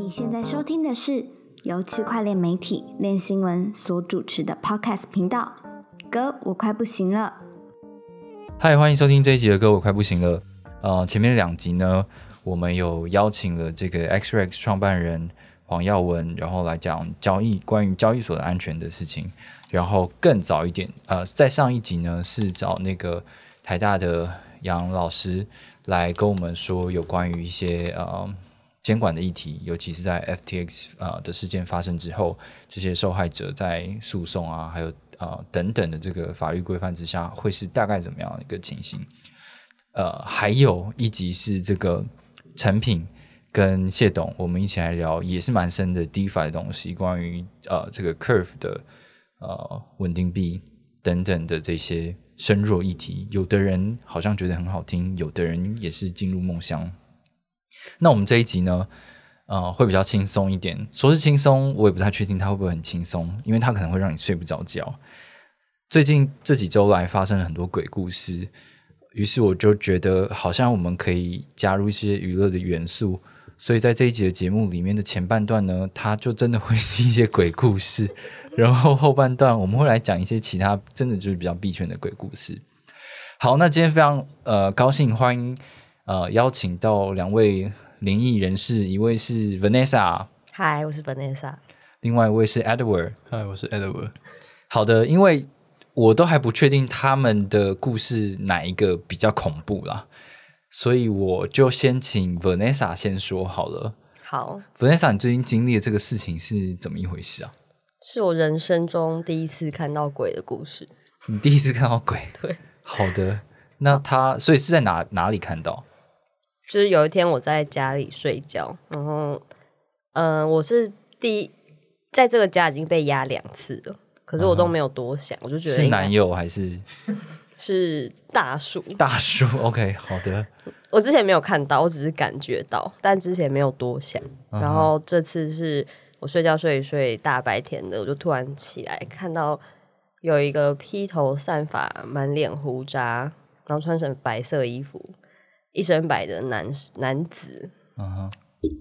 你现在收听的是由区块链媒体链新闻所主持的 Podcast 频道。哥，我快不行了。嗨，欢迎收听这一集的歌，我快不行了。呃，前面两集呢，我们有邀请了这个 XRX 创办人黄耀文，然后来讲交易关于交易所的安全的事情。然后更早一点，呃，在上一集呢是找那个台大的杨老师来跟我们说有关于一些呃监管的议题，尤其是在 FTX 呃的事件发生之后，这些受害者在诉讼啊，还有呃等等的这个法律规范之下，会是大概怎么样一个情形？呃，还有一集是这个产品跟谢董，我们一起来聊，也是蛮深的 DeFi 的东西，关于呃这个 Curve 的呃稳定币等等的这些深入议题。有的人好像觉得很好听，有的人也是进入梦乡。那我们这一集呢，呃，会比较轻松一点。说是轻松，我也不太确定它会不会很轻松，因为它可能会让你睡不着觉。最近这几周来发生了很多鬼故事。于是我就觉得，好像我们可以加入一些娱乐的元素，所以在这一集的节目里面的前半段呢，它就真的会是一些鬼故事，然后后半段我们会来讲一些其他真的就是比较必圈的鬼故事。好，那今天非常呃高兴欢迎呃邀请到两位灵异人士，一位是 Vanessa，嗨，我是 Vanessa。另外一位是 Edward。嗨，我是 Edward。好的，因为。我都还不确定他们的故事哪一个比较恐怖啦，所以我就先请 Vanessa 先说好了。好，Vanessa，你最近经历的这个事情是怎么一回事啊？是我人生中第一次看到鬼的故事。你第一次看到鬼？对。好的，那他所以是在哪哪里看到？就是有一天我在家里睡觉，然后，嗯，我是第一在这个家已经被压两次了。可是我都没有多想，我就觉得是男友还是 是大叔？大叔，OK，好的。我之前没有看到，我只是感觉到，但之前没有多想。然后这次是我睡觉睡一睡，大白天的，我就突然起来，看到有一个披头散发、满脸胡渣，然后穿成白色衣服、一身白的男男子，嗯哼，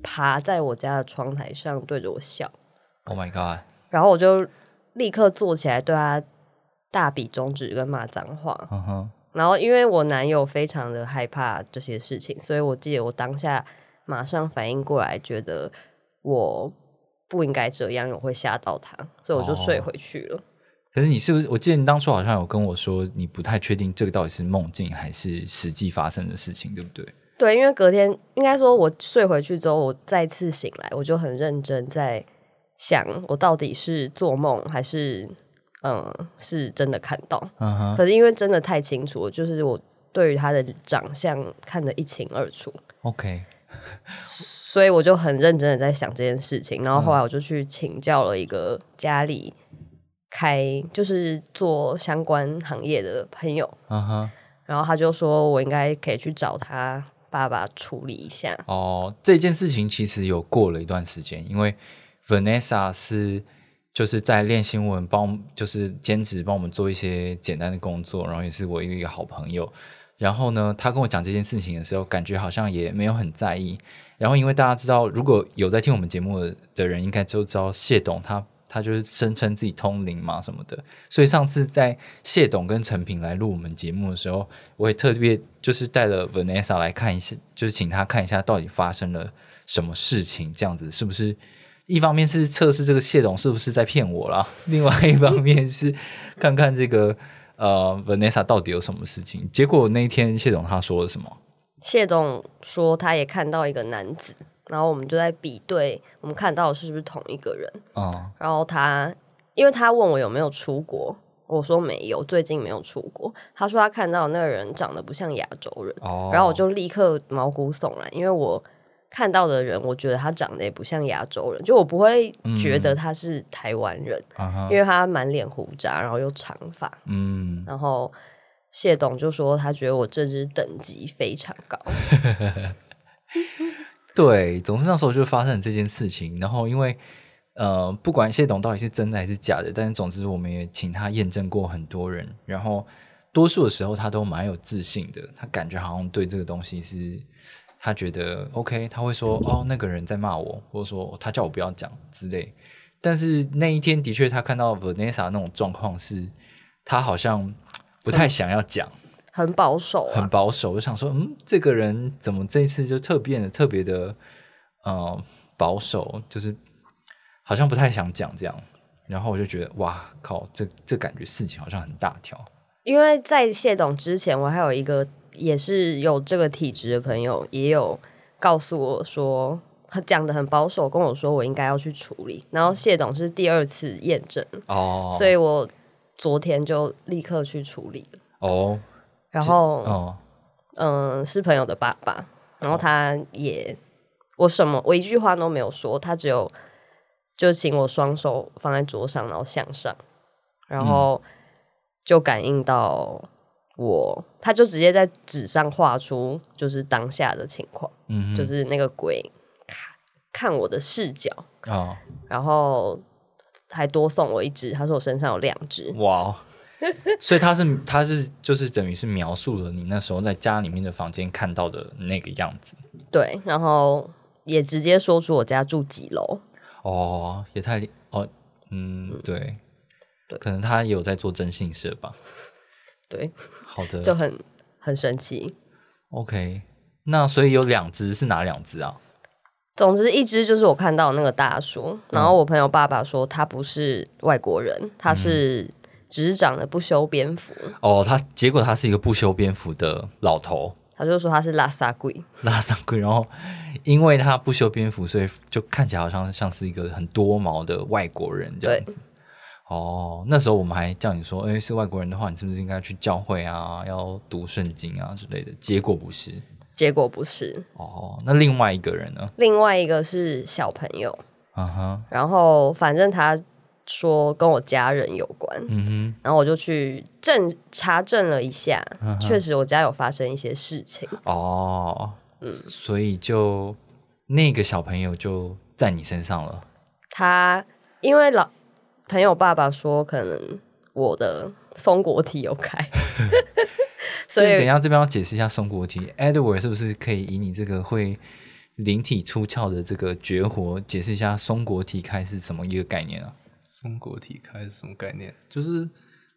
爬在我家的窗台上对着我笑。Oh my god！然后我就。立刻坐起来对他大比中指跟骂脏话，嗯哼然后因为我男友非常的害怕这些事情，所以我记得我当下马上反应过来，觉得我不应该这样，我会吓到他，所以我就睡回去了。可是你是不是？我记得你当初好像有跟我说，你不太确定这个到底是梦境还是实际发生的事情，对不对？对，因为隔天应该说我睡回去之后，我再次醒来，我就很认真在。想我到底是做梦还是嗯是真的看到？可是因为真的太清楚，就是我对于他的长相看得一清二楚。OK，所以我就很认真的在想这件事情。然后后来我就去请教了一个家里开就是做相关行业的朋友。嗯哼，然后他就说我应该可以去找他爸爸处理一下。哦，这件事情其实有过了一段时间，因为。Vanessa 是就是在练新闻，帮就是兼职帮我们做一些简单的工作，然后也是我一个好朋友。然后呢，他跟我讲这件事情的时候，感觉好像也没有很在意。然后因为大家知道，如果有在听我们节目的人，应该就知道谢董他他就是声称自己通灵嘛什么的。所以上次在谢董跟陈平来录我们节目的时候，我也特别就是带了 Vanessa 来看一下，就是请他看一下到底发生了什么事情，这样子是不是？一方面是测试这个谢董是不是在骗我啦，另外一方面是看看这个呃 Vanessa 到底有什么事情。结果那天谢董他说了什么？谢董说他也看到一个男子，然后我们就在比对，我们看到的是不是同一个人啊？然后他因为他问我有没有出国，我说没有，最近没有出国。他说他看到那个人长得不像亚洲人，然后我就立刻毛骨悚然，因为我。看到的人，我觉得他长得也不像亚洲人，就我不会觉得他是台湾人，因为他满脸胡渣，然后又长发。嗯，然后谢董就说他觉得我这只等级非常高。对，总之那时候就发生了这件事情。然后因为呃，不管谢董到底是真的还是假的，但是总之我们也请他验证过很多人，然后多数的时候他都蛮有自信的，他感觉好像对这个东西是。他觉得 OK，他会说哦，那个人在骂我，或者说他叫我不要讲之类。但是那一天的确，他看到 Vanessa 那种状况是，他好像不太想要讲，很保守，很保守。我想说，嗯，这个人怎么这次就特变得特别的，呃，保守，就是好像不太想讲这样。然后我就觉得，哇靠，这这感觉事情好像很大条。因为在谢董之前，我还有一个。也是有这个体质的朋友，也有告诉我说，他讲的很保守，跟我说我应该要去处理。然后谢董是第二次验证哦，所以我昨天就立刻去处理了哦。然后哦，嗯，是朋友的爸爸，然后他也我什么我一句话都没有说，他只有就请我双手放在桌上，然后向上，然后就感应到。我他就直接在纸上画出就是当下的情况，嗯，就是那个鬼看看我的视角啊，然后还多送我一只，他说我身上有两只，哇，所以他是他是就是等于是描述了你那时候在家里面的房间看到的那个样子，对，然后也直接说出我家住几楼，哦，也太哦，嗯，对，对，可能他有在做征信社吧。对，好的，就很很神奇。OK，那所以有两只是哪两只啊？总之，一只就是我看到那个大叔，然后我朋友爸爸说他不是外国人，他是只是长得不修边幅。哦，他结果他是一个不修边幅的老头，他就说他是拉萨贵，拉萨贵。然后因为他不修边幅，所以就看起来好像像是一个很多毛的外国人这样子。哦，那时候我们还叫你说，哎，是外国人的话，你是不是应该去教会啊，要读圣经啊之类的？结果不是，结果不是。哦，那另外一个人呢？另外一个是小朋友，嗯哼。然后反正他说跟我家人有关，嗯哼。然后我就去证查证了一下，确实我家有发生一些事情。哦，嗯，所以就那个小朋友就在你身上了。他因为老。朋友爸爸说，可能我的松果体有开，所以等一下这边要解释一下松果体。Edward 是不是可以以你这个会灵体出窍的这个绝活，解释一下松果体开是什么一个概念啊？松果体开是什么概念？就是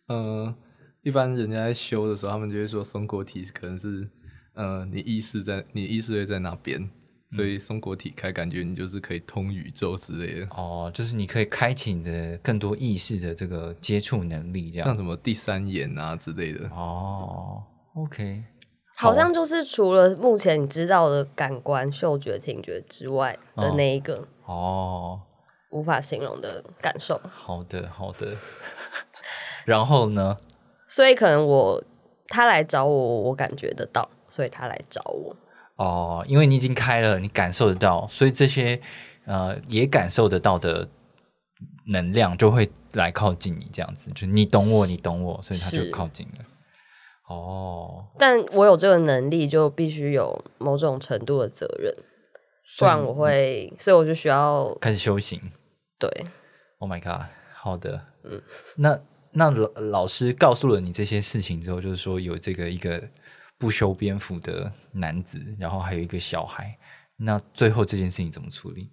呃，一般人家在修的时候，他们就会说松果体可能是呃，你意识在，你意识会在那边。所以松果体开，感觉你就是可以通宇宙之类的。哦，就是你可以开启你的更多意识的这个接触能力，这样。像什么第三眼啊之类的。哦。OK，好。像就是除了目前你知道的感官、嗅觉、听觉之外的那一个。哦，无法形容的感受。好的，好的。然后呢？所以可能我他来找我，我感觉得到，所以他来找我。哦，因为你已经开了，你感受得到，所以这些呃也感受得到的能量就会来靠近你，这样子，就你懂我，你懂我，所以他就靠近了。哦，但我有这个能力，就必须有某种程度的责任，不然我会，所以我就需要开始修行。对，Oh my God，好的，嗯，那那老老师告诉了你这些事情之后，就是说有这个一个。不修边幅的男子，然后还有一个小孩，那最后这件事情怎么处理？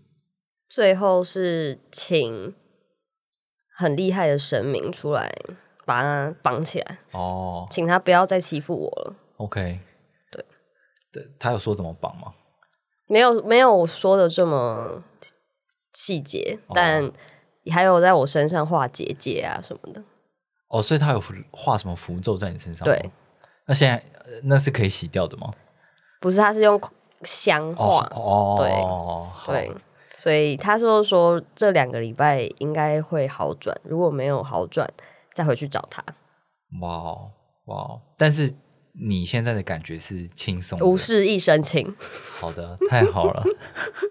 最后是请很厉害的神明出来把他绑起来哦，请他不要再欺负我了。OK，对，对他有说怎么绑吗？没有，没有说的这么细节，但还有在我身上画结界啊什么的。哦，所以他有画什么符咒在你身上？对。那现在那是可以洗掉的吗？不是，他是用香画哦，对对，所以他说说这两个礼拜应该会好转，如果没有好转，再回去找他。哇哇！但是你现在的感觉是轻松，无事一身轻。好的，太好了，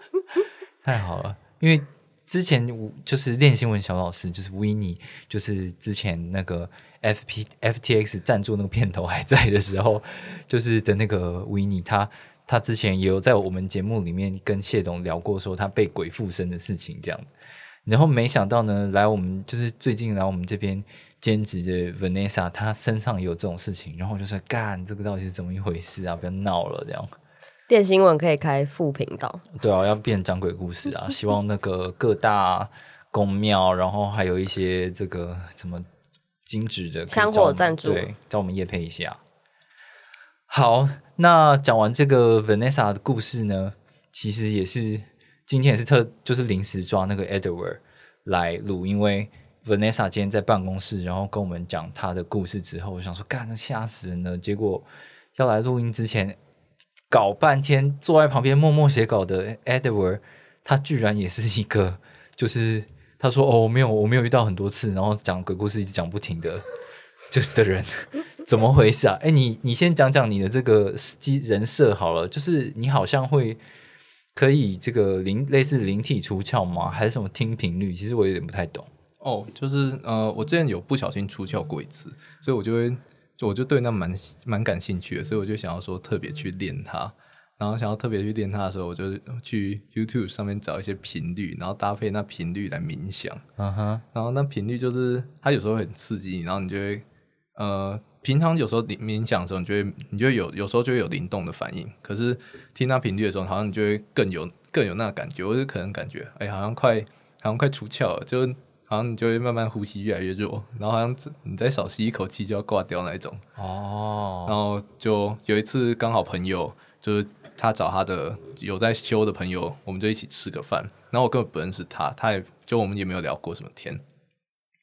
太好了，因为。之前我就是练新闻小老师，就是维尼，就是之前那个 F P F T X 赞助那个片头还在的时候，就是的那个维尼，他他之前也有在我们节目里面跟谢董聊过，说他被鬼附身的事情这样。然后没想到呢，来我们就是最近来我们这边兼职的 Vanessa，她身上也有这种事情，然后就说干这个到底是怎么一回事啊？不要闹了这样。电新闻可以开副频道，对啊，要变讲鬼故事啊！希望那个各大宫庙，然后还有一些这个什么精致的香火赞助，对，叫我们夜配一下。好，那讲完这个 Vanessa 的故事呢，其实也是今天也是特就是临时抓那个 Edward 来录，因为 Vanessa 今天在办公室，然后跟我们讲她的故事之后，我想说，干，那吓死人了！结果要来录音之前。搞半天，坐在旁边默默写稿的 Edward，他居然也是一个，就是他说哦，没有，我没有遇到很多次，然后讲鬼故事一直讲不停的，就的人，怎么回事啊？哎，你你先讲讲你的这个机人设好了，就是你好像会可以这个灵类似灵体出窍吗？还是什么听频率？其实我有点不太懂。哦，就是呃，我之前有不小心出窍过一次，所以我就会。就我就对那蛮蛮感兴趣的，所以我就想要说特别去练它，然后想要特别去练它的时候，我就去 YouTube 上面找一些频率，然后搭配那频率来冥想。嗯哼，然后那频率就是它有时候很刺激你，然后你就会呃，平常有时候冥冥想的时候，你就会你就会有有时候就会有灵动的反应，可是听那频率的时候，好像你就会更有更有那个感觉，我就可能感觉哎，好像快好像快出窍了，就。好像你就会慢慢呼吸越来越弱，然后好像你再少吸一口气就要挂掉那一种。哦。然后就有一次刚好朋友就是他找他的有在修的朋友，我们就一起吃个饭。然后我根本不认识他，他也就我们也没有聊过什么天。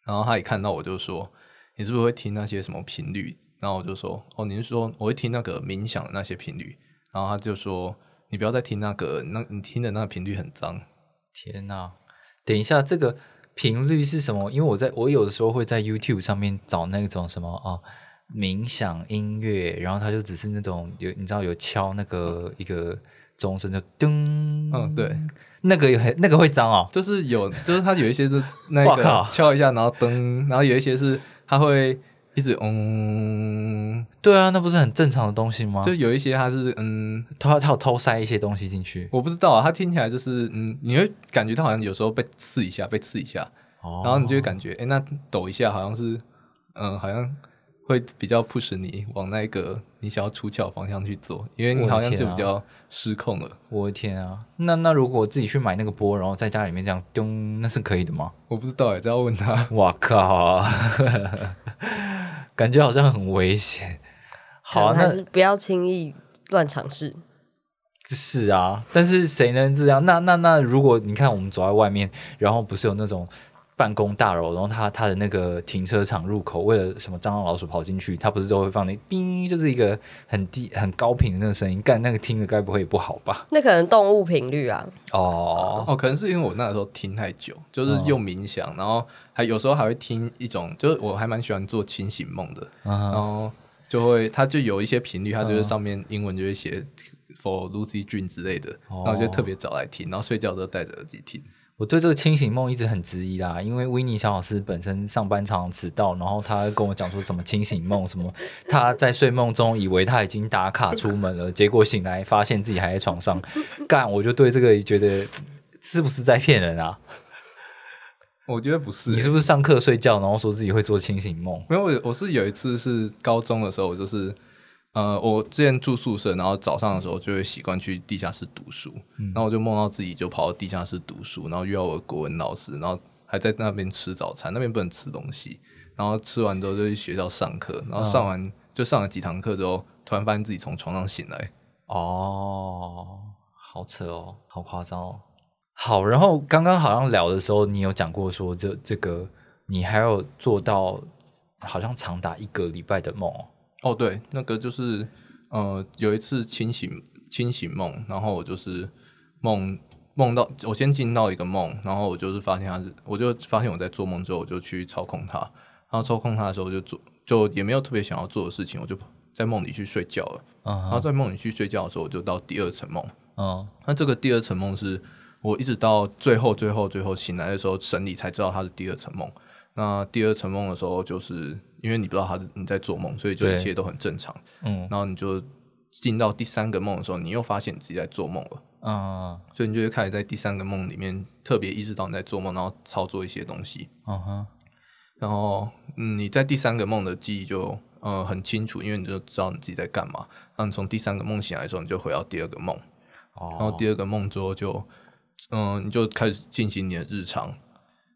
然后他一看到我就说：“你是不是会听那些什么频率？”然后我就说：“哦，您是说我会听那个冥想的那些频率？”然后他就说：“你不要再听那个，那你听的那个频率很脏。”天哪！等一下这个。频率是什么？因为我在我有的时候会在 YouTube 上面找那种什么啊冥想音乐，然后它就只是那种有你知道有敲那个一个钟声就噔，嗯对，那个有那个会脏哦，就是有就是它有一些是那个敲一下然后噔，然后有一些是它会。一直嗯，对啊，那不是很正常的东西吗？就有一些它是嗯，它它有偷塞一些东西进去，我不知道啊，它听起来就是嗯，你会感觉它好像有时候被刺一下，被刺一下，然后你就会感觉哎，那抖一下好像是嗯，好像。会比较 push 你往那个你想要出窍方向去做，因为你好像就比较失控了。我的天啊！那那如果我自己去买那个波，然后在家里面这样咚，那是可以的吗？我不知道哎，这要问他。哇靠！感觉好像很危险。好，还是不要轻易乱尝试。是啊，但是谁能这样？那那那，如果你看我们走在外面，然后不是有那种。办公大楼，然后他他的那个停车场入口，为了什么蟑螂老鼠跑进去，他不是都会放那叮，就是一个很低很高频的那个声音，干那个听着该不会不好吧？那可能动物频率啊。哦哦，可能是因为我那时候听太久，就是用冥想，然后还有时候还会听一种，就是我还蛮喜欢做清醒梦的，然后就会它就有一些频率，它就是上面英文就会写 for Lucy Dream 之类的，然后就特别早来听，然后睡觉都戴着耳机听。我对这个清醒梦一直很质疑啦，因为维尼小老师本身上班常常迟到，然后他跟我讲说什么清醒梦，什么他在睡梦中以为他已经打卡出门了，结果醒来发现自己还在床上干，我就对这个觉得是不是在骗人啊？我觉得不是，你是不是上课睡觉，然后说自己会做清醒梦？没有，我我是有一次是高中的时候，我就是。呃，我之前住宿舍，然后早上的时候就会习惯去地下室读书，然后我就梦到自己就跑到地下室读书，然后遇到我的国文老师，然后还在那边吃早餐，那边不能吃东西，然后吃完之后就去学校上课，然后上完就上了几堂课之后，突然发现自己从床上醒来。哦，好扯哦，好夸张哦。好，然后刚刚好像聊的时候，你有讲过说这这个你还有做到好像长达一个礼拜的梦。哦，对，那个就是，呃，有一次清醒清醒梦，然后我就是梦梦到我先进到一个梦，然后我就是发现他是，我就发现我在做梦之后，我就去操控他，然后操控他的时候就做，就也没有特别想要做的事情，我就在梦里去睡觉了。然后在梦里去睡觉的时候，我就到第二层梦。嗯，那这个第二层梦是我一直到最后最后最后醒来的时候，神里才知道它是第二层梦。那第二层梦的时候就是。因为你不知道他你在做梦，所以就一切都很正常。嗯，然后你就进到第三个梦的时候，你又发现自己在做梦了。嗯，所以你就会开始在第三个梦里面特别意识到你在做梦，然后操作一些东西。嗯哼，然后嗯，你在第三个梦的记忆就呃很清楚，因为你就知道你自己在干嘛。那你从第三个梦醒来的时候，你就回到第二个梦，然后第二个梦之后就，嗯，你就开始进行你的日常，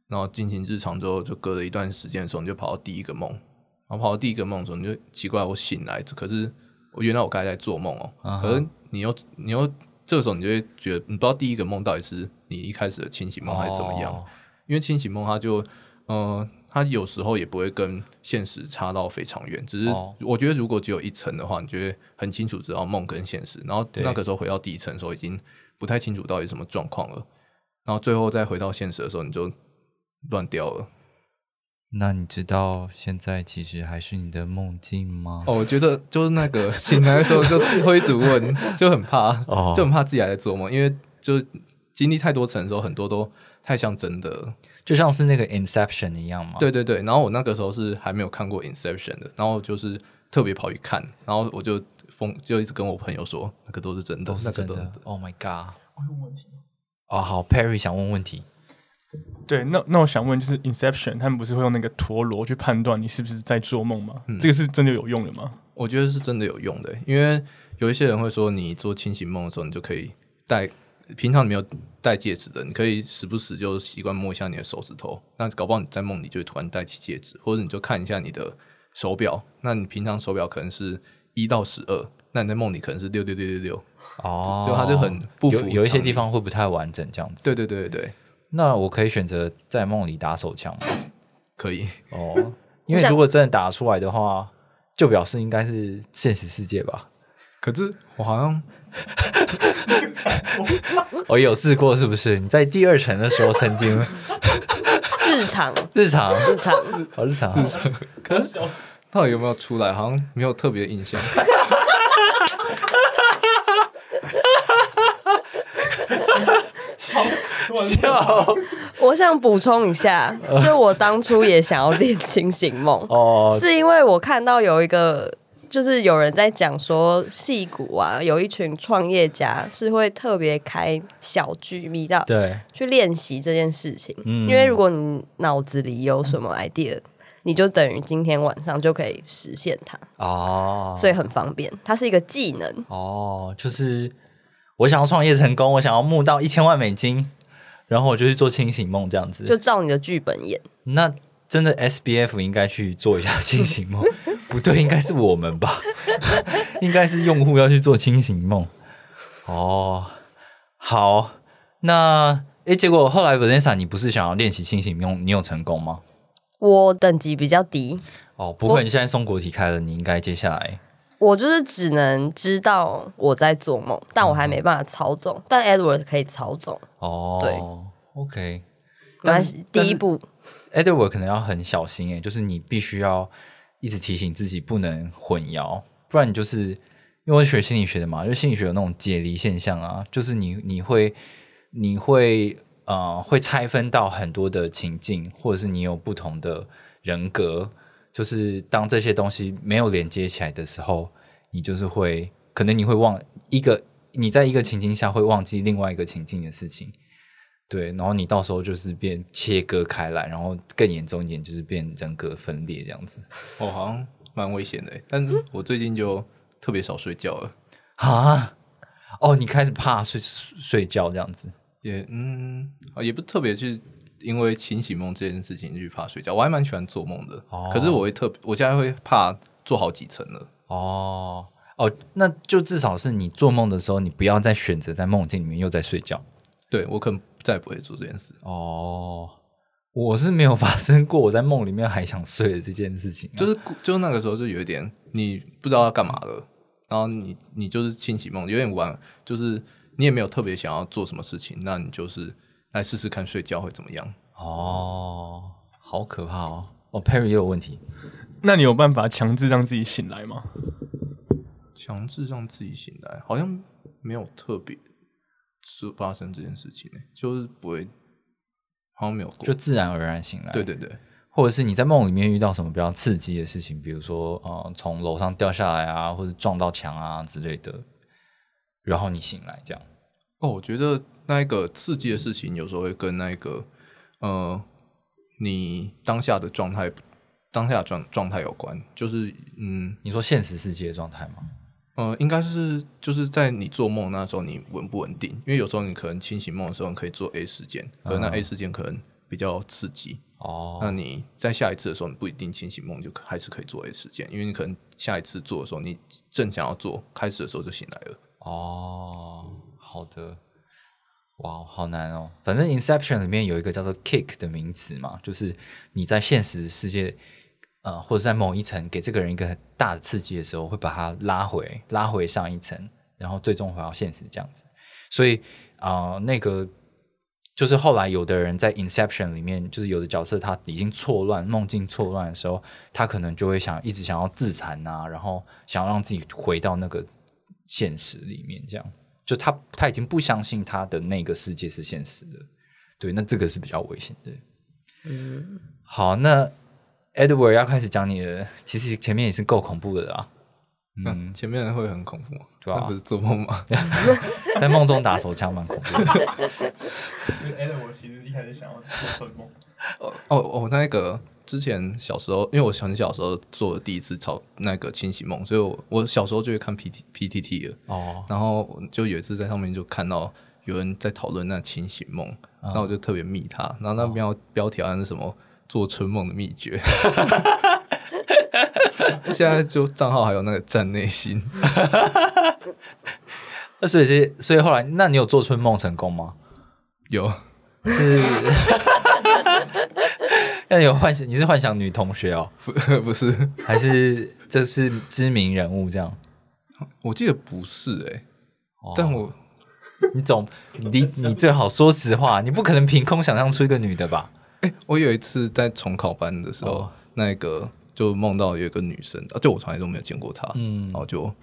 然后进行日常之后，就隔了一段时间的时候，你就跑到第一个梦，然后跑到第一个梦的时候，你就奇怪，我醒来，可是我原来我刚才在做梦哦，可是你又你又这个时候你就会觉得，你不知道第一个梦到底是你一开始的清醒梦还是怎么样，因为清醒梦它就，嗯。它有时候也不会跟现实差到非常远，只是我觉得如果只有一层的话，你就会很清楚知道梦跟现实。然后那个时候回到第一层的时候，已经不太清楚到底什么状况了。然后最后再回到现实的时候，你就乱掉了。那你知道现在其实还是你的梦境吗？哦，我觉得就是那个醒来的时候就会一直问，就很怕，就很怕自己还在做梦，因为就经历太多层的时候，很多都太像真的。就像是那个 Inception 一样嘛？对对对，然后我那个时候是还没有看过 Inception 的，然后就是特别跑去看，然后我就疯，就一直跟我朋友说，那个都是真的，都是真的。Oh my god！我有问题哦，好，Perry 想问问题。对，那那我想问，就是 Inception 他们不是会用那个陀螺去判断你是不是在做梦吗？这个是真的有用的吗？我觉得是真的有用的，因为有一些人会说，你做清醒梦的时候，你就可以戴。平常你没有戴戒指的，你可以时不时就习惯摸一下你的手指头。那搞不好你在梦里就会突然戴起戒指，或者你就看一下你的手表。那你平常手表可能是一到十二，那你在梦里可能是六六六六六。哦，就它就很不符。有一些地方会不太完整，这样子。对对对对对。那我可以选择在梦里打手枪吗？可以哦，因为如果真的打出来的话，就表示应该是现实世界吧。可是我好像。我有试过，是不是？你在第二层的时候曾经日常 日常日常好日常日常，可是到底有没有出来？好像没有特别印象。笑，我想补充一下，就我当初也想要练清醒梦。哦，是因为我看到有一个。就是有人在讲说，戏骨啊，有一群创业家是会特别开小剧密道对。去练习这件事情，因为如果你脑子里有什么 idea，你就等于今天晚上就可以实现它。哦，所以很方便，它是一个技能。哦。就是我想要创业成功，我想要募到一千万美金，然后我就去做清醒梦这样子，就照你的剧本演。那真的 S B F 应该去做一下清醒梦。不对，应该是我们吧？应该是用户要去做清醒梦。哦，好，那哎，结果后来 Vanessa，你不是想要练习清醒梦，你有成功吗？我等级比较低。哦，不会，你现在松果体开了，你应该接下来。我就是只能知道我在做梦，但我还没办法操纵。但 Edward 可以操纵。哦，对，OK。但是第一步，Edward 可能要很小心诶，就是你必须要。一直提醒自己不能混淆，不然你就是因为我学心理学的嘛，就心理学有那种解离现象啊，就是你你会你会呃会拆分到很多的情境，或者是你有不同的人格，就是当这些东西没有连接起来的时候，你就是会可能你会忘一个你在一个情境下会忘记另外一个情境的事情。对，然后你到时候就是变切割开来，然后更严重一点就是变人格分裂这样子。哦，好像蛮危险的，但是我最近就特别少睡觉了。啊？哦，你开始怕睡睡觉这样子？也嗯，也不特别去因为清醒梦这件事情去怕睡觉，我还蛮喜欢做梦的。哦，可是我会特，我现在会怕做好几层了。哦哦，那就至少是你做梦的时候，你不要再选择在梦境里面又在睡觉。对我可能。再也不会做这件事哦。我是没有发生过我在梦里面还想睡的这件事情，就是就是那个时候就有一点你不知道要干嘛了，然后你你就是清醒梦有点晚，就是你也没有特别想要做什么事情，那你就是来试试看睡觉会怎么样哦，好可怕哦！哦，Perry 也有问题，那你有办法强制让自己醒来吗？强制让自己醒来，好像没有特别。是发生这件事情呢，就是不会，好像没有过，就自然而然醒来。对对对，或者是你在梦里面遇到什么比较刺激的事情，比如说呃从楼上掉下来啊，或者撞到墙啊之类的，然后你醒来这样。哦，我觉得那一个刺激的事情有时候会跟那个呃你当下的状态当下状状态有关，就是嗯，你说现实世界的状态吗？呃，应该是就是在你做梦那时候你稳不稳定？因为有时候你可能清醒梦的时候你可以做 A 事件，可那 A 事件可能比较刺激哦。那你在下一次的时候你不一定清醒梦就还是可以做 A 事件，因为你可能下一次做的时候你正想要做，开始的时候就醒来了。哦，好的。哇，好难哦！反正 Inception 里面有一个叫做 Kick 的名词嘛，就是你在现实世界，呃，或者在某一层给这个人一个很大的刺激的时候，会把他拉回拉回上一层，然后最终回到现实这样子。所以啊，那个就是后来有的人在 Inception 里面，就是有的角色他已经错乱梦境错乱的时候，他可能就会想一直想要自残啊，然后想要让自己回到那个现实里面这样。就他他已经不相信他的那个世界是现实的，对，那这个是比较危险的。嗯，好，那 Edward 要开始讲你的，其实前面也是够恐怖的啦。嗯，前面会很恐怖，主要不是做梦吗？在梦中打手枪蛮恐怖的。Edward 其实一开始想要做梦。哦哦哦，那个。之前小时候，因为我很小时候做的第一次超那个清醒梦，所以我我小时候就会看 P T P T T 了。哦。然后就有一次在上面就看到有人在讨论那清醒梦，然后我就特别密他，然后那标标题好像是什么做春梦的秘诀。现在就账号还有那个站内心。那所以是所以后来，那你有做春梦成功吗？有。是。那有幻想？你是幻想女同学哦？不，不是，还是这是知名人物这样？我记得不是哎，但我 你总你你最好说实话，你不可能凭空想象出一个女的吧？哎，我有一次在重考班的时候，那个就梦到有一个女生，就我从来都没有见过她，嗯，然后就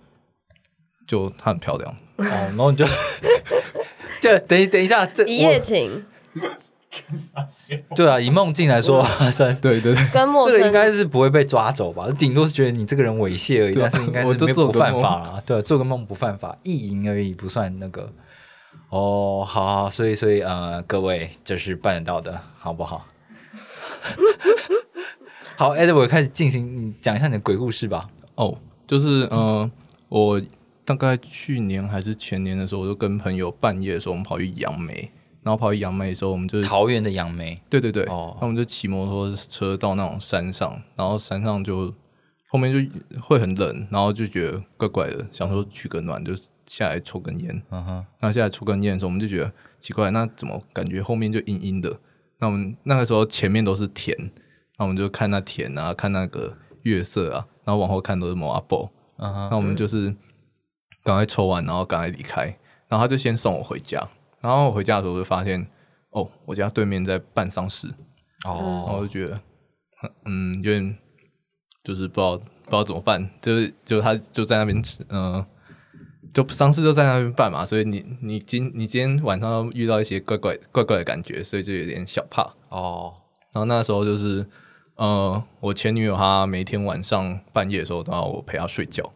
就她很漂亮哦，然后你就就等一等一下，这一夜情。对啊，以梦境来说，算是对对对，跟陌生这个应该是不会被抓走吧？顶多是觉得你这个人猥亵而已，但是应该是没不犯法啊。对，做个梦不犯法，意淫而已不算那个。哦，好好，所以所以呃，各位这是办得到的，好不好？好，Edward 开始进行，讲一下你的鬼故事吧。哦，就是嗯，我大概去年还是前年的时候，我就跟朋友半夜的时候，我们跑去杨梅。然后跑去杨梅的时候，我们就是桃园的杨梅，对对对，哦，那我们就骑摩托车到那种山上，然后山上就后面就会很冷，然后就觉得怪怪的，想说取个暖，就下来抽根烟。嗯哼，那下来抽根烟的时候，我们就觉得奇怪，那怎么感觉后面就阴阴的？那我们那个时候前面都是田，那我们就看那田啊，看那个月色啊，然后往后看都是摩阿波。嗯哼，那我们就是赶快抽完，然后赶快离开，然后他就先送我回家。然后我回家的时候就发现，哦，我家对面在办丧事，哦，然后就觉得，嗯，有点就是不知道不知道怎么办，就是就他就在那边，嗯，就丧事就在那边办嘛，所以你你今你今天晚上遇到一些怪怪怪怪的感觉，所以就有点小怕。哦。然后那时候就是，呃，我前女友她每天晚上半夜的时候都要我陪她睡觉，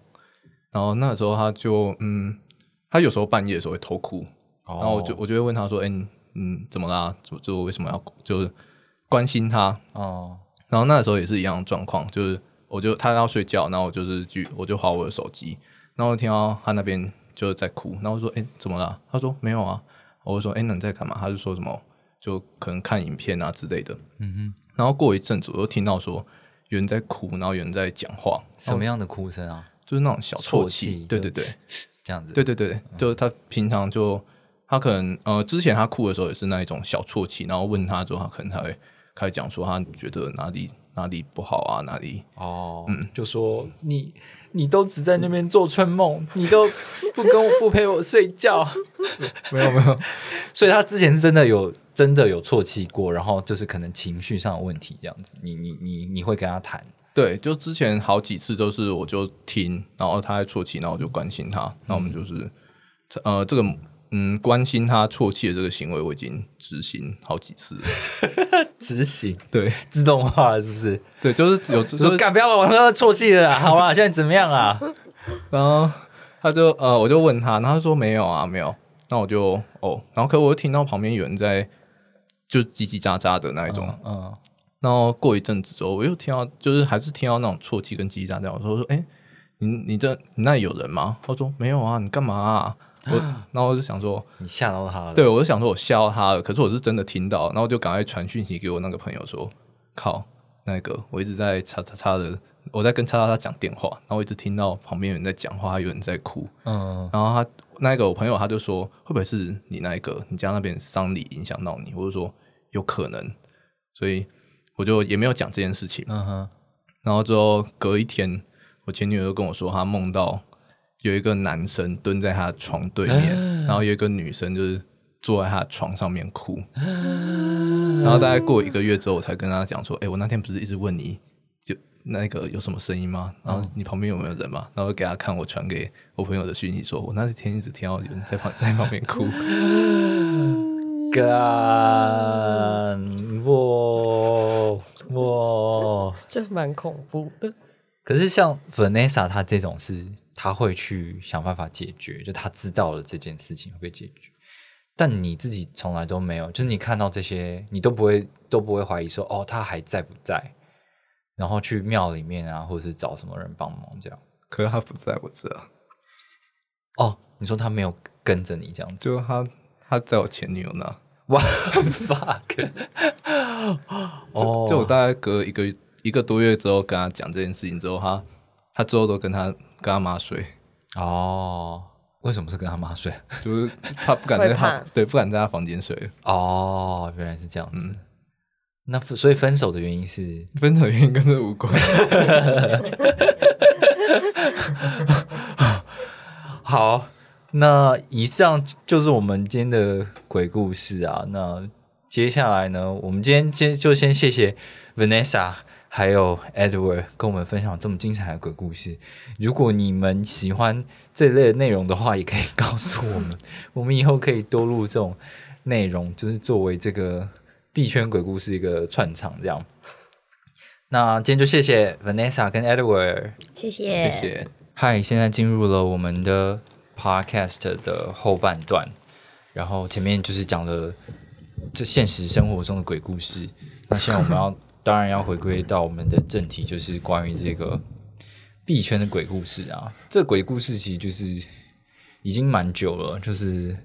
然后那时候她就，嗯，她有时候半夜的时候会偷哭。然后我就我就会问他说：“哎，嗯，怎么啦？就就为什么要就是关心他？”哦，然后那时候也是一样的状况，就是我就他要睡觉，然后我就是去我就划我的手机，然后听到他那边就是在哭，然后说：“哎，怎么了？”他说：“没有啊。”我就说：“哎，那你在干嘛？”他就说什么就可能看影片啊之类的。嗯哼。然后过一阵子，我又听到说有人在哭，然后有人在讲话，什么样的哭声啊？就是那种小啜泣。对对对，这样子。对对对，就是他平常就。他可能呃，之前他哭的时候也是那一种小啜泣，然后问他之后，他可能才会开始讲说他觉得哪里哪里不好啊，哪里哦，嗯，就说你你都只在那边做春梦，你都不跟我不陪我睡觉，没 有没有，所以他之前是真的有真的有啜泣过，然后就是可能情绪上的问题这样子，你你你你会跟他谈？对，就之前好几次都是我就听，然后他在啜泣，然后我就关心他，那我们就是呃这个。嗯，关心他啜泣的这个行为，我已经执行好几次。执行对自动化了，是不是？对，就是有说干不要往上啜泣了。好了，现在怎么样啊？然后他就呃，我就问他，然后他说没有啊，没有。那我就哦，然后可我又听到旁边有人在就叽叽喳喳的那一种，嗯。然后过一阵子之后，我又听到，就是还是听到那种啜泣跟叽叽喳喳。我说说，哎，你你这你那里有人吗？他说没有啊，你干嘛啊？我然后我就想说，你吓到他了。对，我就想说我吓到他了。可是我是真的听到，然后就赶快传讯息给我那个朋友说，靠，那个我一直在叉叉叉的，我在跟叉叉叉讲电话，然后一直听到旁边有人在讲话，有人在哭。嗯，然后他那个我朋友他就说，会不会是你那一个你家那边丧礼影响到你？我就说有可能，所以我就也没有讲这件事情。嗯哼，然后之后隔一天，我前女友就跟我说，她梦到。有一个男生蹲在他的床对面，然后有一个女生就是坐在他的床上面哭，然后大概过一个月之后，我才跟他讲说：“哎，我那天不是一直问你就那个有什么声音吗？然后你旁边有没有人嘛？”然后给他看我传给我朋友的讯息，说我那天一直听到有人在旁在旁边哭。干哇哇，这蛮恐怖的。可是像 Vanessa 她这种是。他会去想办法解决，就他知道了这件事情会被解决，但你自己从来都没有，就是你看到这些，你都不会都不会怀疑说，哦，他还在不在？然后去庙里面啊，或者是找什么人帮忙这样。可是他不在我这。哦，你说他没有跟着你这样子？就他他在我前女友那。哇 fuck！哦，就我大概隔一个一个多月之后跟他讲这件事情之后，他他之后都跟他。跟他妈睡哦？为什么是跟他妈睡？就是他不敢在他对不敢在他房间睡哦。原来是这样子。那所以分手的原因是分手原因跟这无关。好，那以上就是我们今天的鬼故事啊。那接下来呢，我们今天先就先谢谢 Vanessa。还有 Edward 跟我们分享这么精彩的鬼故事。如果你们喜欢这类的内容的话，也可以告诉我们，我们以后可以多录这种内容，就是作为这个币圈鬼故事一个串场这样。那今天就谢谢 Vanessa 跟 Edward，谢谢谢谢。嗨，现在进入了我们的 Podcast 的后半段，然后前面就是讲了这现实生活中的鬼故事，那现在我们要。当然要回归到我们的正题，就是关于这个币圈的鬼故事啊。这鬼故事其实就是已经蛮久了，就是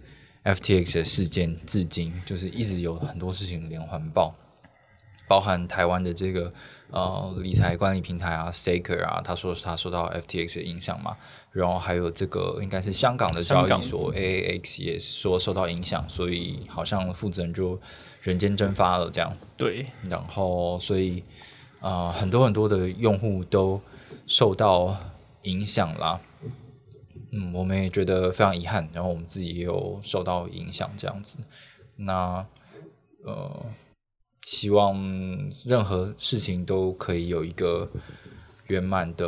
FTX 的事件至今就是一直有很多事情连环爆，包含台湾的这个呃理财管理平台啊，Staker 啊，他说他受到 FTX 的影响嘛。然后还有这个应该是香港的交易所 AAX 也说受到影响，所以好像负责人就人间蒸发了这样。对，然后所以啊很多很多的用户都受到影响啦。嗯，我们也觉得非常遗憾，然后我们自己也有受到影响这样子。那呃，希望任何事情都可以有一个。圆满的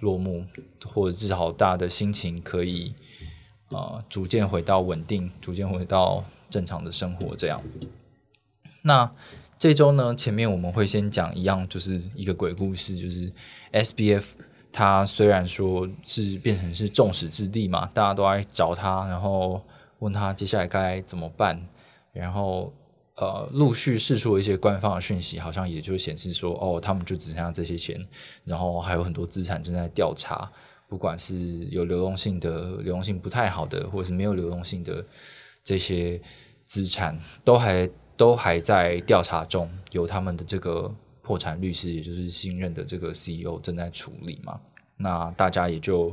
落幕，或者至少大家的心情可以啊逐渐回到稳定，逐渐回到正常的生活。这样，那这周呢，前面我们会先讲一样，就是一个鬼故事，就是 S B F，它虽然说是变成是众矢之的嘛，大家都来找他，然后问他接下来该怎么办，然后。呃，陆续释出一些官方的讯息，好像也就显示说，哦，他们就只剩下这些钱，然后还有很多资产正在调查，不管是有流动性的、流动性不太好的，或者是没有流动性的这些资产，都还都还在调查中，由他们的这个破产律师，也就是新任的这个 CEO 正在处理嘛。那大家也就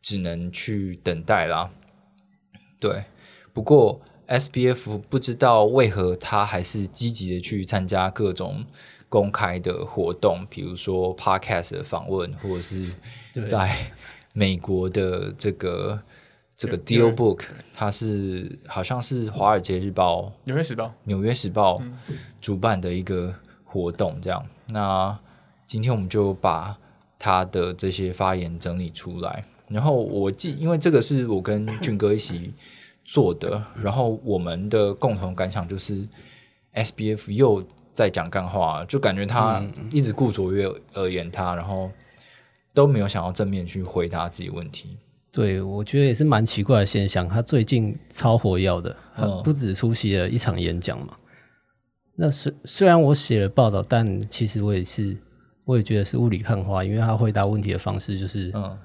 只能去等待啦。对，不过。S B F 不知道为何他还是积极的去参加各种公开的活动，比如说 Podcast 的访问，或者是在美国的这个这个 Deal Book，它是好像是华尔街日报、纽约时报、纽约时报主办的一个活动，这样。那今天我们就把他的这些发言整理出来，然后我记，因为这个是我跟俊哥一起。做的，然后我们的共同感想就是，S B F 又在讲干话，就感觉他一直顾左右而言他，然后都没有想要正面去回答自己问题。对，我觉得也是蛮奇怪的现象。他最近超火药的，不止出席了一场演讲嘛，那虽虽然我写了报道，但其实我也是，我也觉得是雾里看花，因为他回答问题的方式就是，嗯，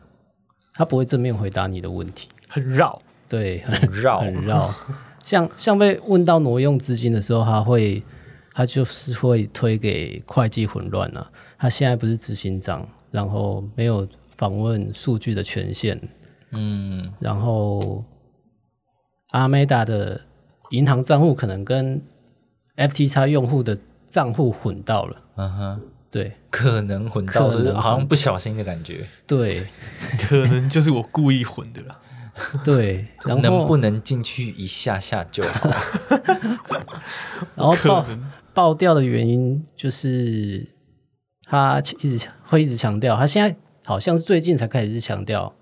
他不会正面回答你的问题，很绕，对，很绕，很绕。像像被问到挪用资金的时候，他会，他就是会推给会计混乱啊。他现在不是执行长，然后没有访问数据的权限，嗯，然后阿美达的银行账户可能跟 FTX 用户的账户混到了，嗯哼，对，可能混到，好像不小心的感觉，对，可能就是我故意混的了。对，能不能进去一下下就好？然后爆爆掉的原因就是他一直会一直强调，他现在好像是最近才开始强调，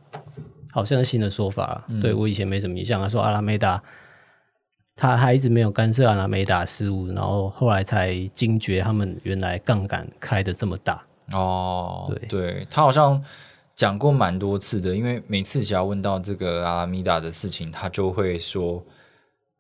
好像是新的说法。对我以前没什么印象，他说阿拉梅达他还一直没有干涉阿拉梅达事务，然后后来才惊觉他们原来杠杆开的这么大。哦，对，对他好像。讲过蛮多次的，因为每次只要问到这个阿拉米达的事情，他就会说，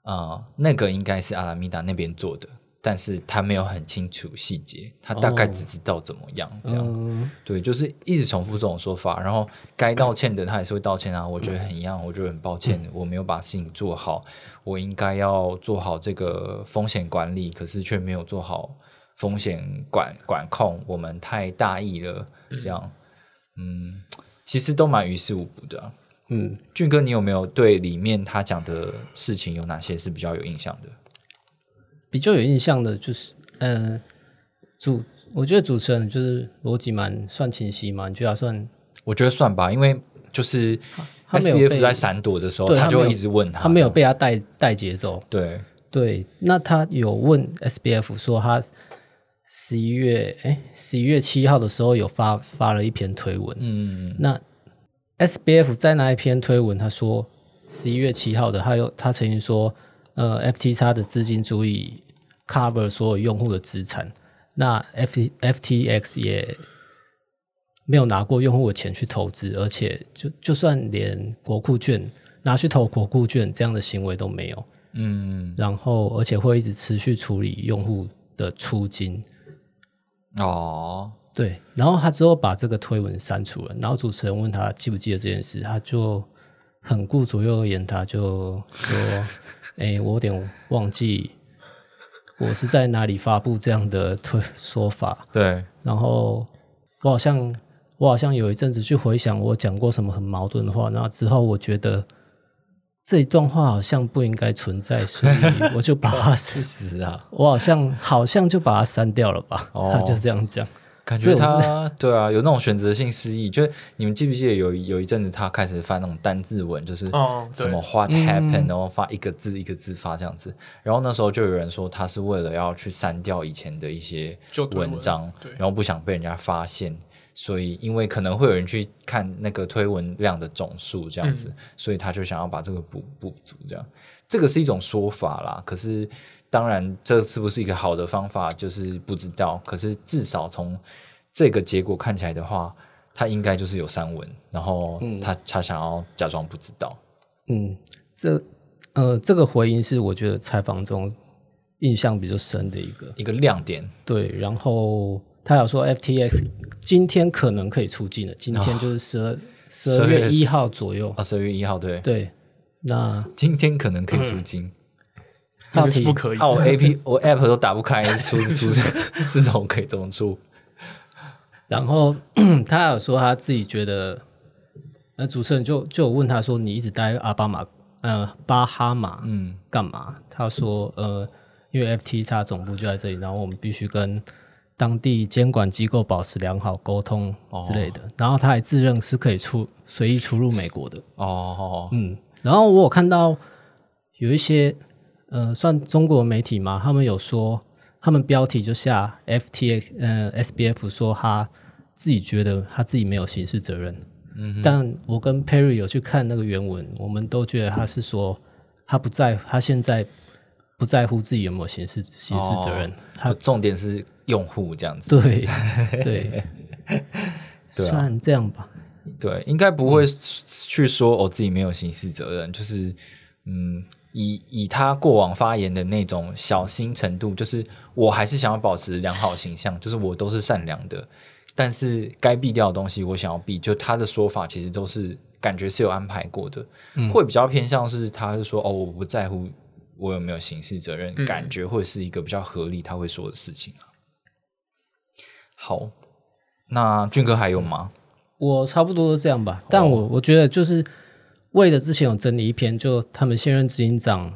啊，那个应该是阿拉米达那边做的，但是他没有很清楚细节，他大概只知道怎么样这样，对，就是一直重复这种说法，然后该道歉的他也是会道歉啊，我觉得很一样，我觉得很抱歉，我没有把事情做好，我应该要做好这个风险管理，可是却没有做好风险管管控，我们太大意了，这样。嗯，其实都蛮于事无补的。嗯，俊哥，你有没有对里面他讲的事情有哪些是比较有印象的？比较有印象的就是，嗯，主，我觉得主持人就是逻辑蛮算清晰嘛，你觉得算？我觉得算吧，因为就是 S B F 在闪躲的时候，他就一直问他，他没有被他带带节奏。对对，那他有问 S B F 说他。十一月，哎，十一月七号的时候有发发了一篇推文。嗯，那 S B F 在那一篇推文，他说十一月七号的，他有他曾经说，呃，F T X 的资金足以 cover 所有用户的资产。那 F F T X 也没有拿过用户的钱去投资，而且就就算连国库券拿去投国库券这样的行为都没有。嗯，然后而且会一直持续处理用户的出金。哦，对，然后他之后把这个推文删除了，然后主持人问他记不记得这件事，他就很顾左右而言，他就说：“哎，我有点忘记我是在哪里发布这样的推说法。”对，然后我好像我好像有一阵子去回想我讲过什么很矛盾的话，然后之后我觉得。这一段话好像不应该存在，所以我就把它去死啊！我好像好像就把它删掉了吧？他就这样讲，感觉他对啊，有那种选择性失忆。就你们记不记得有有一阵子他开始发那种单字文，就是什么 What happened，然后发一个字一个字发这样子。然后那时候就有人说他是为了要去删掉以前的一些文章，然后不想被人家发现。所以，因为可能会有人去看那个推文量的总数这样子，所以他就想要把这个补补足，这样这个是一种说法啦。可是，当然这是不是一个好的方法，就是不知道。可是至少从这个结果看起来的话，他应该就是有三文，然后他他想要假装不知道。嗯，这呃，这个回应是我觉得采访中印象比较深的一个一个亮点。对，然后。他有说，FTX 今天可能可以出境了。今天就是十二十二月一号左右啊，十二月一号对对。那今天可能可以出境，到底不可以？我 A P 我 App 都打不开，出 出这种可以怎么出？然后 他有说他自己觉得，那主持人就就问他说：“你一直待阿巴马呃巴哈马嗯干嘛？”他说：“呃，因为 FTX 总部就在这里，然后我们必须跟。”当地监管机构保持良好沟通之类的，然后他还自认是可以出随意出入美国的。哦，嗯，然后我有看到有一些呃，算中国媒体嘛，他们有说，他们标题就下 FTX，呃，SBF 说他自己觉得他自己没有刑事责任。嗯，但我跟 Perry 有去看那个原文，我们都觉得他是说他不在，他现在不在乎自己有没有刑事刑事责任。他重点是。用户这样子，对 对，算这样吧。对，应该不会去说我自己没有刑事责任，就是嗯，以以他过往发言的那种小心程度，就是我还是想要保持良好形象，就是我都是善良的，但是该避掉的东西我想要避，就他的说法其实都是感觉是有安排过的，会比较偏向是他是说哦我不在乎我有没有刑事责任，感觉会是一个比较合理他会说的事情啊。好，那俊哥还有吗？我差不多都这样吧，但我我觉得就是为了之前有整理一篇，就他们现任执行长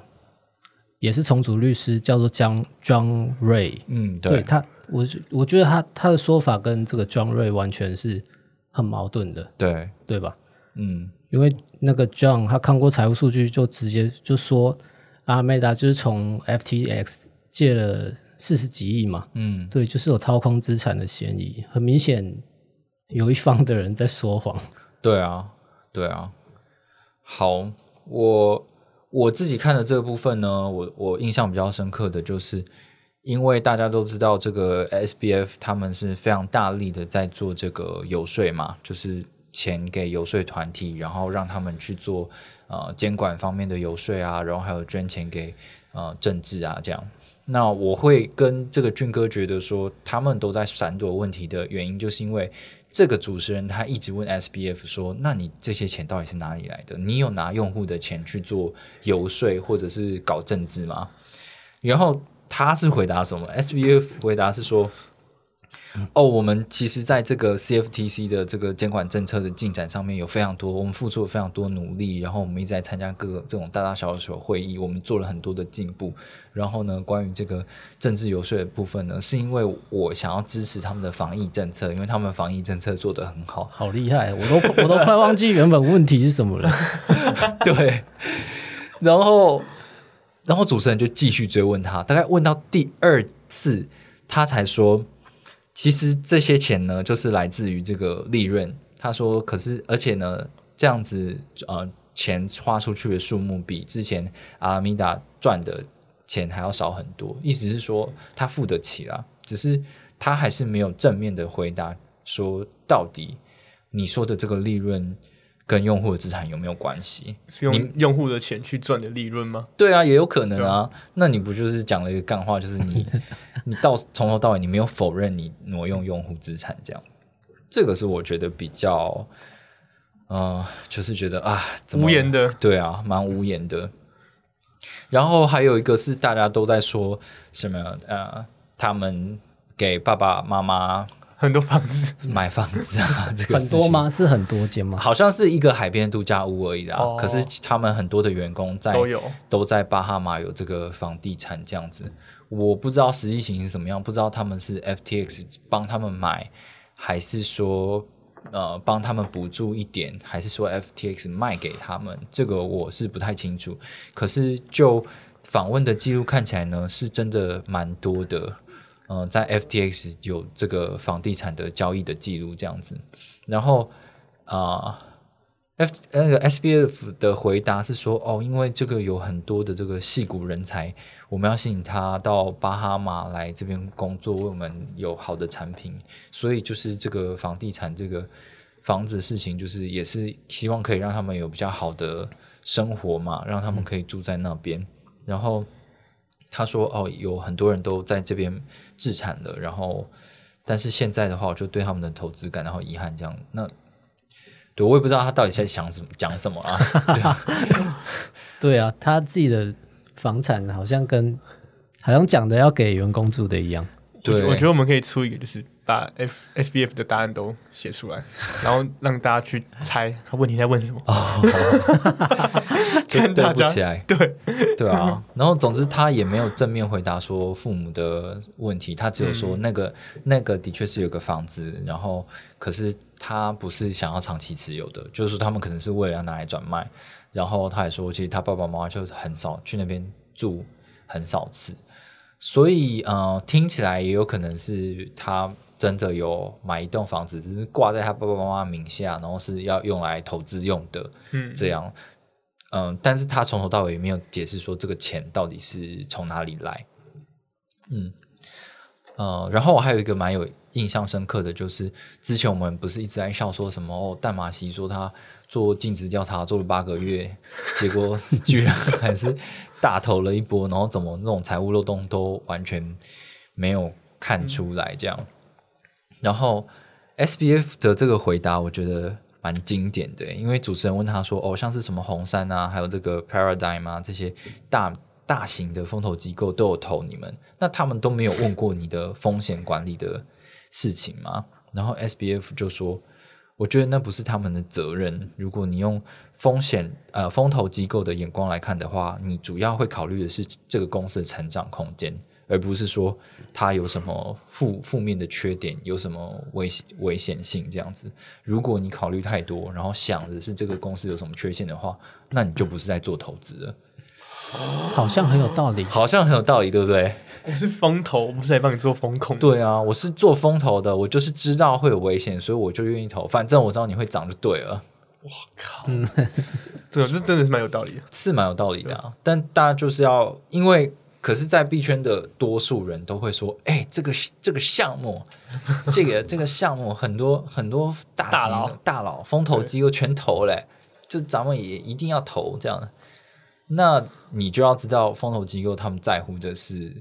也是重组律师，叫做江 John Ray。嗯，对他，我我觉得他他的说法跟这个 John Ray 完全是很矛盾的，对对吧？嗯，因为那个 John 他看过财务数据，就直接就说阿梅达就是从 FTX 借了四十几亿嘛，嗯，对，就是有掏空资产的嫌疑，很明显。有一方的人在说谎，对啊，对啊。好，我我自己看的这个部分呢，我我印象比较深刻的就是，因为大家都知道这个 SBF 他们是非常大力的在做这个游说嘛，就是钱给游说团体，然后让他们去做呃监管方面的游说啊，然后还有捐钱给呃政治啊这样。那我会跟这个俊哥觉得说，他们都在闪躲问题的原因，就是因为。这个主持人他一直问 S B F 说：“那你这些钱到底是哪里来的？你有拿用户的钱去做游说或者是搞政治吗？”然后他是回答什么？S B F 回答是说。哦，我们其实在这个 CFTC 的这个监管政策的进展上面有非常多，我们付出了非常多努力，然后我们一直在参加各个这种大大小小的会议，我们做了很多的进步。然后呢，关于这个政治游说的部分呢，是因为我想要支持他们的防疫政策，因为他们防疫政策做得很好，好厉害，我都我都快忘记原本问题是什么了。对，然后然后主持人就继续追问他，大概问到第二次，他才说。其实这些钱呢，就是来自于这个利润。他说：“可是，而且呢，这样子呃，钱花出去的数目比之前阿米达赚的钱还要少很多。意思是说，他付得起啦，只是他还是没有正面的回答，说到底你说的这个利润。”跟用户的资产有没有关系？是用用户的钱去赚的利润吗？对啊，也有可能啊。那你不就是讲了一个干话，就是你 你到从头到尾你没有否认你挪用用户资产这样，这个是我觉得比较，呃，就是觉得啊，无言的，对啊，蛮无言的。然后还有一个是大家都在说什么呃，他们给爸爸妈妈。很多房子买房子啊，这个很多吗？是很多间吗？好像是一个海边度假屋而已啦。可是他们很多的员工在都有都在巴哈马有这个房地产这样子。我不知道实际情形怎么样，不知道他们是 FTX 帮他们买，还是说呃帮他们补助一点，还是说 FTX 卖给他们？这个我是不太清楚。可是就访问的记录看起来呢，是真的蛮多的。嗯，在 FTX 有这个房地产的交易的记录这样子，然后啊，F 那个 SBF 的回答是说，哦，因为这个有很多的这个戏骨人才，我们要吸引他到巴哈马来这边工作，为我们有好的产品，所以就是这个房地产这个房子事情，就是也是希望可以让他们有比较好的生活嘛，让他们可以住在那边，然后。他说：“哦，有很多人都在这边自产了，然后，但是现在的话，我就对他们的投资感到遗憾。这样，那对我也不知道他到底在想什么，讲什么啊？对啊，他自己的房产好像跟好像讲的要给员工住的一样。对，我觉得我们可以出一个，就是。”把 F S B F 的答案都写出来，然后让大家去猜他问题在问什么。看对不起来，对对啊。然后总之他也没有正面回答说父母的问题，他只有说那个那个的确是有个房子，然后可是他不是想要长期持有的，就是说他们可能是为了要拿来转卖。然后他也说，其实他爸爸妈妈就很少去那边住，很少次，所以呃，听起来也有可能是他。真的有买一栋房子，只是挂在他爸爸妈妈名下，然后是要用来投资用的，嗯，这样，嗯，但是他从头到尾没有解释说这个钱到底是从哪里来，嗯，呃，然后我还有一个蛮有印象深刻的就是，之前我们不是一直在笑说什么哦，淡马锡说他做尽职调查做了八个月，结果居然还是大投了一波，然后怎么那种财务漏洞都完全没有看出来这样。然后 S B F 的这个回答，我觉得蛮经典的，因为主持人问他说：“哦，像是什么红杉啊，还有这个 Paradigm 啊，这些大大型的风投机构都有投你们，那他们都没有问过你的风险管理的事情吗？”然后 S B F 就说。我觉得那不是他们的责任。如果你用风险呃风投机构的眼光来看的话，你主要会考虑的是这个公司的成长空间，而不是说它有什么负负面的缺点，有什么危危险性这样子。如果你考虑太多，然后想的是这个公司有什么缺陷的话，那你就不是在做投资了。好像很有道理，好像很有道理，对不对？我是风投，不是来帮你做风控。对啊，我是做风投的，我就是知道会有危险，所以我就愿意投。反正我知道你会涨就对了。我靠，这这真的是蛮有道理，是蛮有道理的。但大家就是要，因为可是，在币圈的多数人都会说，哎，这个这个项目，这个这个项目，很多很多大大佬大佬风投机构全投嘞，这咱们也一定要投这样。那你就要知道，风投机构他们在乎的是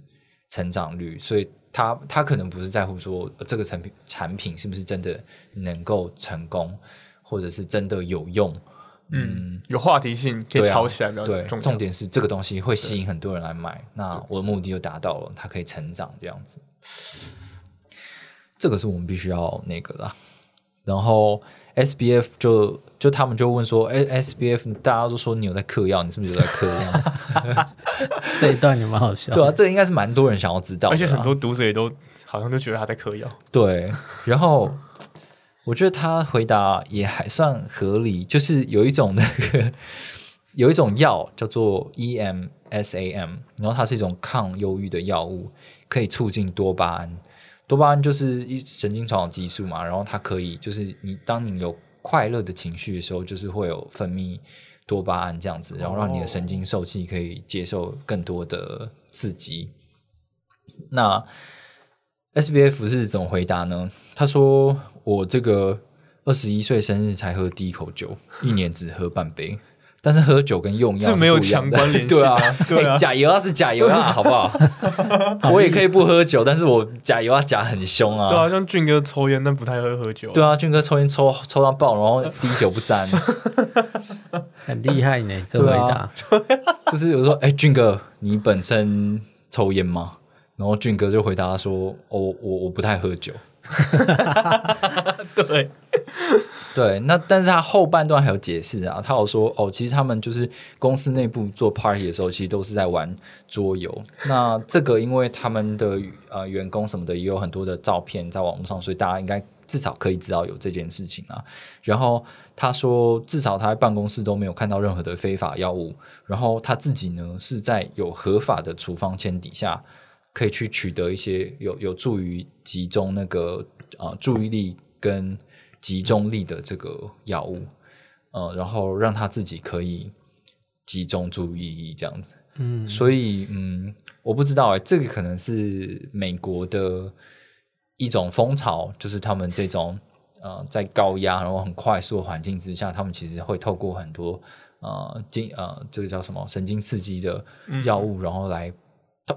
成长率，所以他他可能不是在乎说这个产品产品是不是真的能够成功，或者是真的有用，嗯，有话题性可以炒起来比较对。重重点是这个东西会吸引很多人来买，那我的目的就达到了，它可以成长这样子。这个是我们必须要那个的，然后。S B F 就就他们就问说，哎，S B F 大家都说你有在嗑药，你是不是有在嗑药？这一段也蛮好笑。对啊，这应该是蛮多人想要知道，而且很多读者也都好像都觉得他在嗑药。对，然后我觉得他回答也还算合理，就是有一种那个有一种药叫做 E M S A M，然后它是一种抗忧郁的药物，可以促进多巴胺。多巴胺就是一神经传导激素嘛，然后它可以就是你当你有快乐的情绪的时候，就是会有分泌多巴胺这样子，然后让你的神经受气可以接受更多的刺激。那 S B F 是怎么回答呢？他说：“我这个二十一岁生日才喝第一口酒，一年只喝半杯。”但是喝酒跟用药是没有强关联，对啊，对啊，假油啊是假油啊，好不好？我也可以不喝酒，但是我假油啊假很凶啊。对啊，像俊哥抽烟，但不太会喝酒。对啊，俊哥抽烟抽抽到爆，然后滴酒不沾，很厉害呢。这回答就是有时候，哎，俊哥，你本身抽烟吗？然后俊哥就回答说，我我我不太喝酒。对。对，那但是他后半段还有解释啊，他有说哦，其实他们就是公司内部做 party 的时候，其实都是在玩桌游。那这个因为他们的呃员工什么的也有很多的照片在网络上，所以大家应该至少可以知道有这件事情啊。然后他说，至少他在办公室都没有看到任何的非法药物。然后他自己呢是在有合法的处方签底下，可以去取得一些有有助于集中那个啊注意力跟。集中力的这个药物，呃，然后让他自己可以集中注意力这样子，嗯，所以嗯，我不知道哎，这个可能是美国的一种风潮，就是他们这种呃，在高压然后很快速的环境之下，他们其实会透过很多呃经呃这个叫什么神经刺激的药物，然后来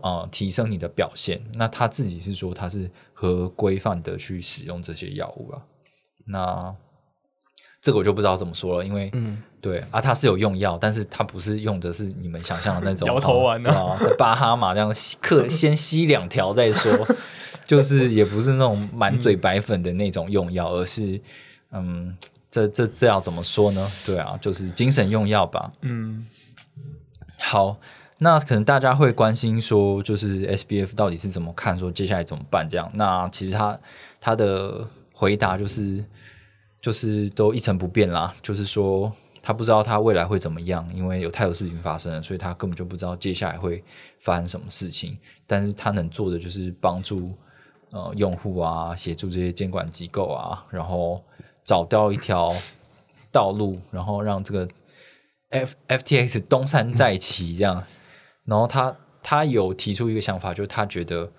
呃提升你的表现。那他自己是说他是合规范的去使用这些药物啊。那这个我就不知道怎么说了，因为嗯，对啊，他是有用药，但是他不是用的是你们想象的那种 摇头丸啊，在巴哈马这样克先吸两条再说，就是也不是那种满嘴白粉的那种用药，而是嗯，这这这要怎么说呢？对啊，就是精神用药吧。嗯，好，那可能大家会关心说，就是 S B F 到底是怎么看，说接下来怎么办？这样，那其实他他的。回答就是，就是都一成不变啦。就是说，他不知道他未来会怎么样，因为有太多事情发生了，所以他根本就不知道接下来会发生什么事情。但是他能做的就是帮助呃用户啊，协助这些监管机构啊，然后找到一条道路，然后让这个 F F T X 东山再起这样。然后他他有提出一个想法，就是他觉得，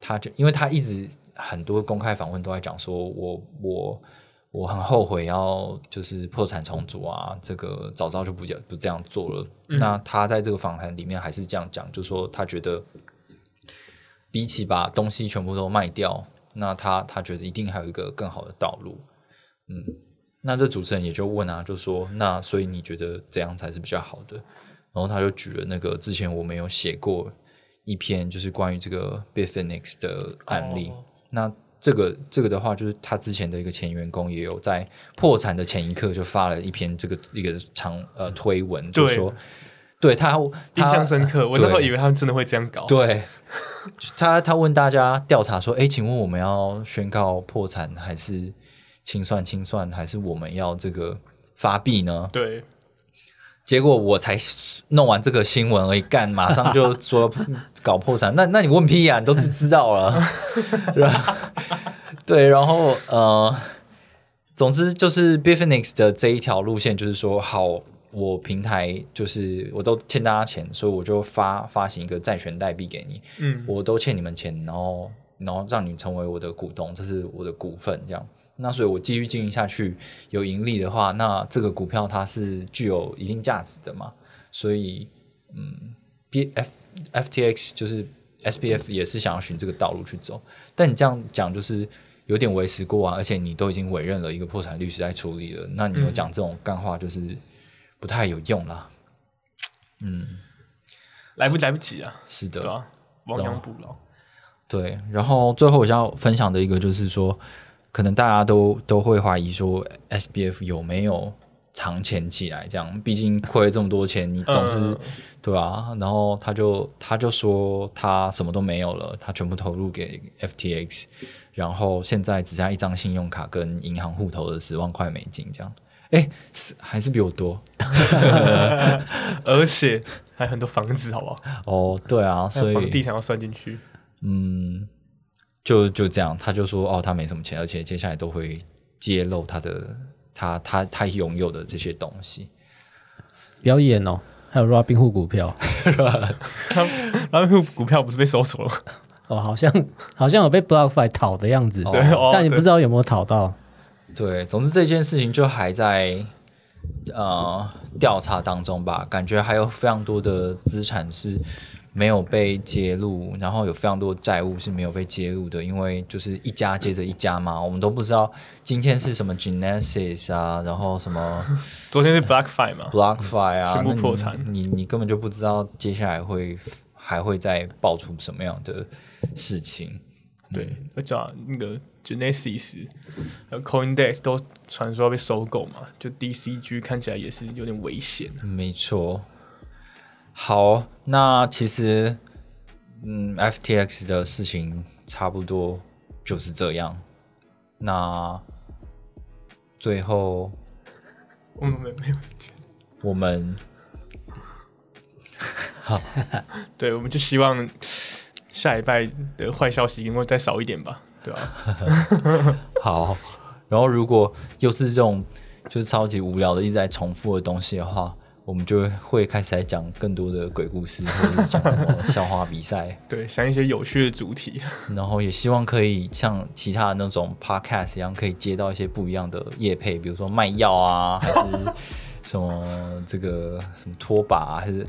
他就因为他一直。很多公开访问都在讲说，我我我很后悔要就是破产重组啊，这个早早就不不这样做了。那他在这个访谈里面还是这样讲，就说他觉得比起把东西全部都卖掉，那他他觉得一定还有一个更好的道路。嗯，那这主持人也就问啊，就说那所以你觉得怎样才是比较好的？然后他就举了那个之前我们有写过一篇，就是关于这个 b i f i n i x 的案例。那这个这个的话，就是他之前的一个前员工也有在破产的前一刻就发了一篇这个一个长呃推文，就说对他印象深刻。我那时候以为他们真的会这样搞。对，他他问大家调查说：“哎，请问我们要宣告破产，还是清算清算，还是我们要这个发币呢？”对。结果我才弄完这个新闻而已，干马上就 说搞破产。那那你问屁呀？你都知知道了。对，然后呃，总之就是 b i f i n i x 的这一条路线，就是说，好，我平台就是我都欠大家钱，所以我就发发行一个债权代币给你。嗯，我都欠你们钱，然后然后让你成为我的股东，这是我的股份，这样。那所以，我继续经营下去有盈利的话，那这个股票它是具有一定价值的嘛？所以，嗯，B F F T X 就是 S P F 也是想要循这个道路去走。但你这样讲就是有点为时过晚，而且你都已经委任了一个破产律师来处理了，那你有讲这种干话就是不太有用啦。嗯，来不来不及啊？是的，亡羊补牢。对，然后最后我想要分享的一个就是说。可能大家都都会怀疑说，S B F 有没有藏钱起来？这样，毕竟亏了这么多钱，你总是对吧？然后他就他就说他什么都没有了，他全部投入给 F T X，然后现在只剩一张信用卡跟银行户头的十万块美金，这样，哎，是还是比我多，而且还很多房子，好不好？哦，对啊，所以房地产要算进去，嗯。就就这样，他就说哦，他没什么钱，而且接下来都会揭露他的他他他拥有的这些东西。表演哦，还有 Robinhood 股票，Robinhood 股票不是被搜索了？哦，好像好像有被 BlockFi 讨的样子，对，但你不知道有没有讨到。对，总之这件事情就还在呃调查当中吧，感觉还有非常多的资产是。没有被揭露，然后有非常多债务是没有被揭露的，因为就是一家接着一家嘛，我们都不知道今天是什么 Genesis 啊，然后什么，昨天是 BlockFi 嘛，BlockFi 啊，全部破产，你你根本就不知道接下来会还会再爆出什么样的事情。对，而且那个 Genesis 还有 CoinDesk 都传说要被收购嘛，就 DCG 看起来也是有点危险。没错。好，那其实，嗯，FTX 的事情差不多就是这样。那最后，我们没没有时间。我们 好，对，我们就希望下一拜的坏消息能够再少一点吧，对吧？好，然后如果又是这种就是超级无聊的一直在重复的东西的话。我们就会开始来讲更多的鬼故事，或者是讲什么笑话比赛。对，想一些有趣的主题。然后也希望可以像其他的那种 podcast 一样，可以接到一些不一样的业配，比如说卖药啊，还是什么这个什么拖把，啊还是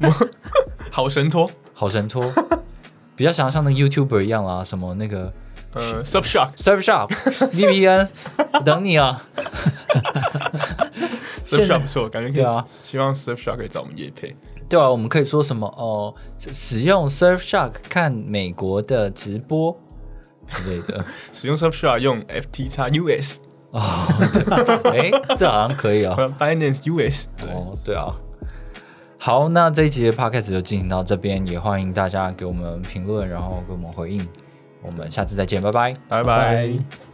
好神拖，好神拖，比较想要像那个 YouTuber 一样啊，什么那个呃 Surfshark，Surfshark，VPN，等你啊。Surfshark 不错，感觉对啊，希望 Surfshark 可以找我们叶配。对啊，我们可以说什么哦？使用 Surfshark 看美国的直播之类的。使用 Surfshark 用 FT 叉 US 哦，哎，这好像可以哦。Binance US 哦，对啊。好，那这一集的 Podcast 就进行到这边，也欢迎大家给我们评论，然后给我们回应。我们下次再见，拜拜，拜拜。